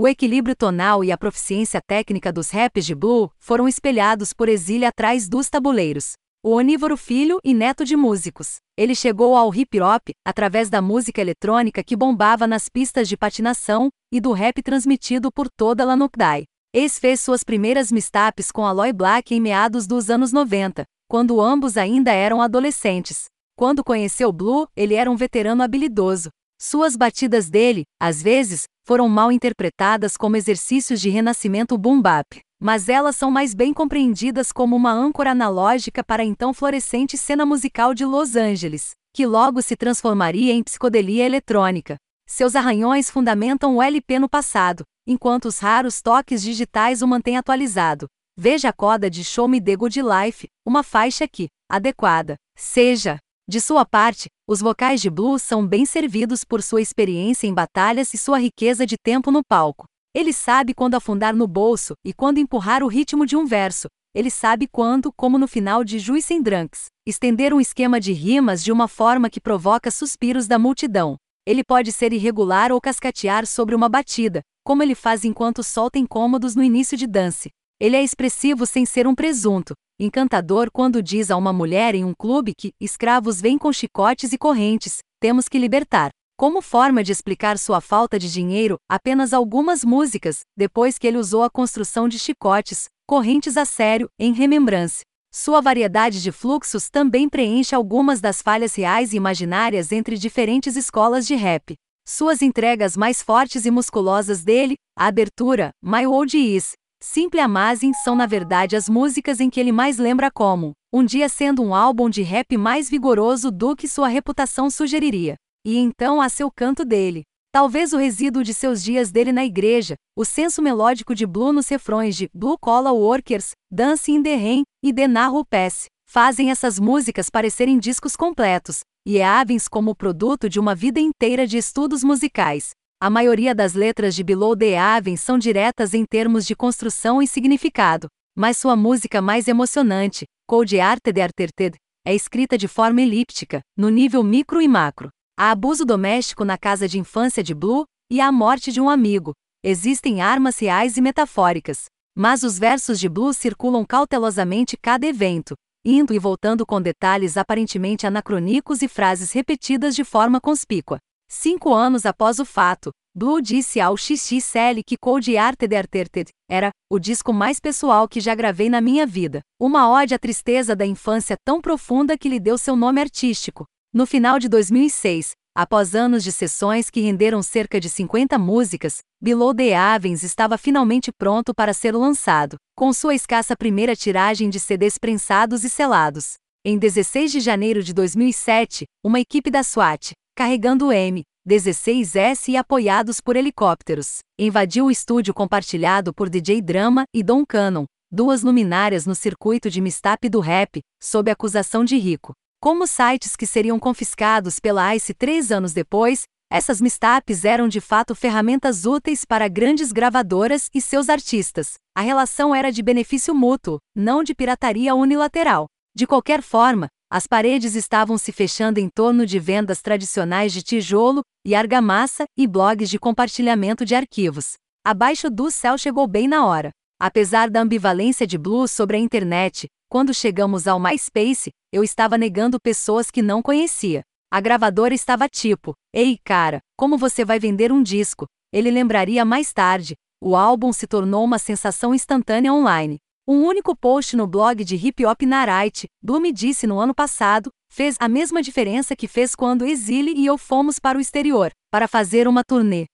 O equilíbrio tonal e a proficiência técnica dos raps de Blue foram espelhados por Exílio atrás dos tabuleiros. O onívoro filho e neto de músicos. Ele chegou ao hip hop através da música eletrônica que bombava nas pistas de patinação e do rap transmitido por toda Lanukdai. Ex fez suas primeiras mistapes com Aloy Black em meados dos anos 90, quando ambos ainda eram adolescentes. Quando conheceu Blue, ele era um veterano habilidoso. Suas batidas dele, às vezes, foram mal interpretadas como exercícios de renascimento boom bap, mas elas são mais bem compreendidas como uma âncora analógica para a então florescente cena musical de Los Angeles, que logo se transformaria em psicodelia eletrônica. Seus arranhões fundamentam o LP no passado, enquanto os raros toques digitais o mantêm atualizado. Veja a coda de Show Me The Good Life, uma faixa que, adequada, seja. De sua parte, os vocais de blues são bem servidos por sua experiência em batalhas e sua riqueza de tempo no palco. Ele sabe quando afundar no bolso e quando empurrar o ritmo de um verso. Ele sabe quando, como no final de Juice and Drunks, estender um esquema de rimas de uma forma que provoca suspiros da multidão. Ele pode ser irregular ou cascatear sobre uma batida, como ele faz enquanto solta incômodos no início de dance. Ele é expressivo sem ser um presunto, encantador quando diz a uma mulher em um clube que escravos vêm com chicotes e correntes, temos que libertar. Como forma de explicar sua falta de dinheiro, apenas algumas músicas, depois que ele usou a construção de chicotes, correntes a sério, em remembrance. Sua variedade de fluxos também preenche algumas das falhas reais e imaginárias entre diferentes escolas de rap. Suas entregas mais fortes e musculosas dele, a abertura, My Old Is, Simple Amazing são na verdade as músicas em que ele mais lembra como, um dia sendo um álbum de rap mais vigoroso do que sua reputação sugeriria. E então há seu canto dele. Talvez o resíduo de seus dias dele na igreja, o senso melódico de Blue nos refrões de Blue Collar Workers, Dance in the Rain e The Narrow Pass, fazem essas músicas parecerem discos completos, e é Avens como o produto de uma vida inteira de estudos musicais, a maioria das letras de Below the Aven são diretas em termos de construção e significado, mas sua música mais emocionante, Cold Arte de Arterted, é escrita de forma elíptica, no nível micro e macro. Há abuso doméstico na casa de infância de Blue e a morte de um amigo. Existem armas reais e metafóricas, mas os versos de Blue circulam cautelosamente cada evento, indo e voltando com detalhes aparentemente anacrônicos e frases repetidas de forma conspícua. Cinco anos após o fato, Blue disse ao XXL que Cold Arte Arterted era o disco mais pessoal que já gravei na minha vida. Uma ode à tristeza da infância tão profunda que lhe deu seu nome artístico. No final de 2006, após anos de sessões que renderam cerca de 50 músicas, Below the Avens estava finalmente pronto para ser lançado, com sua escassa primeira tiragem de CDs prensados e selados. Em 16 de janeiro de 2007, uma equipe da SWAT, carregando o M16S e apoiados por helicópteros. Invadiu o estúdio compartilhado por DJ Drama e Don Cannon, duas luminárias no circuito de mistap do rap, sob acusação de rico. Como sites que seriam confiscados pela ICE três anos depois, essas mistapes eram de fato ferramentas úteis para grandes gravadoras e seus artistas. A relação era de benefício mútuo, não de pirataria unilateral. De qualquer forma, as paredes estavam se fechando em torno de vendas tradicionais de tijolo e argamassa e blogs de compartilhamento de arquivos. Abaixo do céu chegou bem na hora. Apesar da ambivalência de Blue sobre a internet, quando chegamos ao MySpace, eu estava negando pessoas que não conhecia. A gravadora estava tipo: Ei, cara, como você vai vender um disco? Ele lembraria mais tarde. O álbum se tornou uma sensação instantânea online. Um único post no blog de hip hop Narite, Bloom disse no ano passado, fez a mesma diferença que fez quando Exile e eu fomos para o exterior, para fazer uma turnê.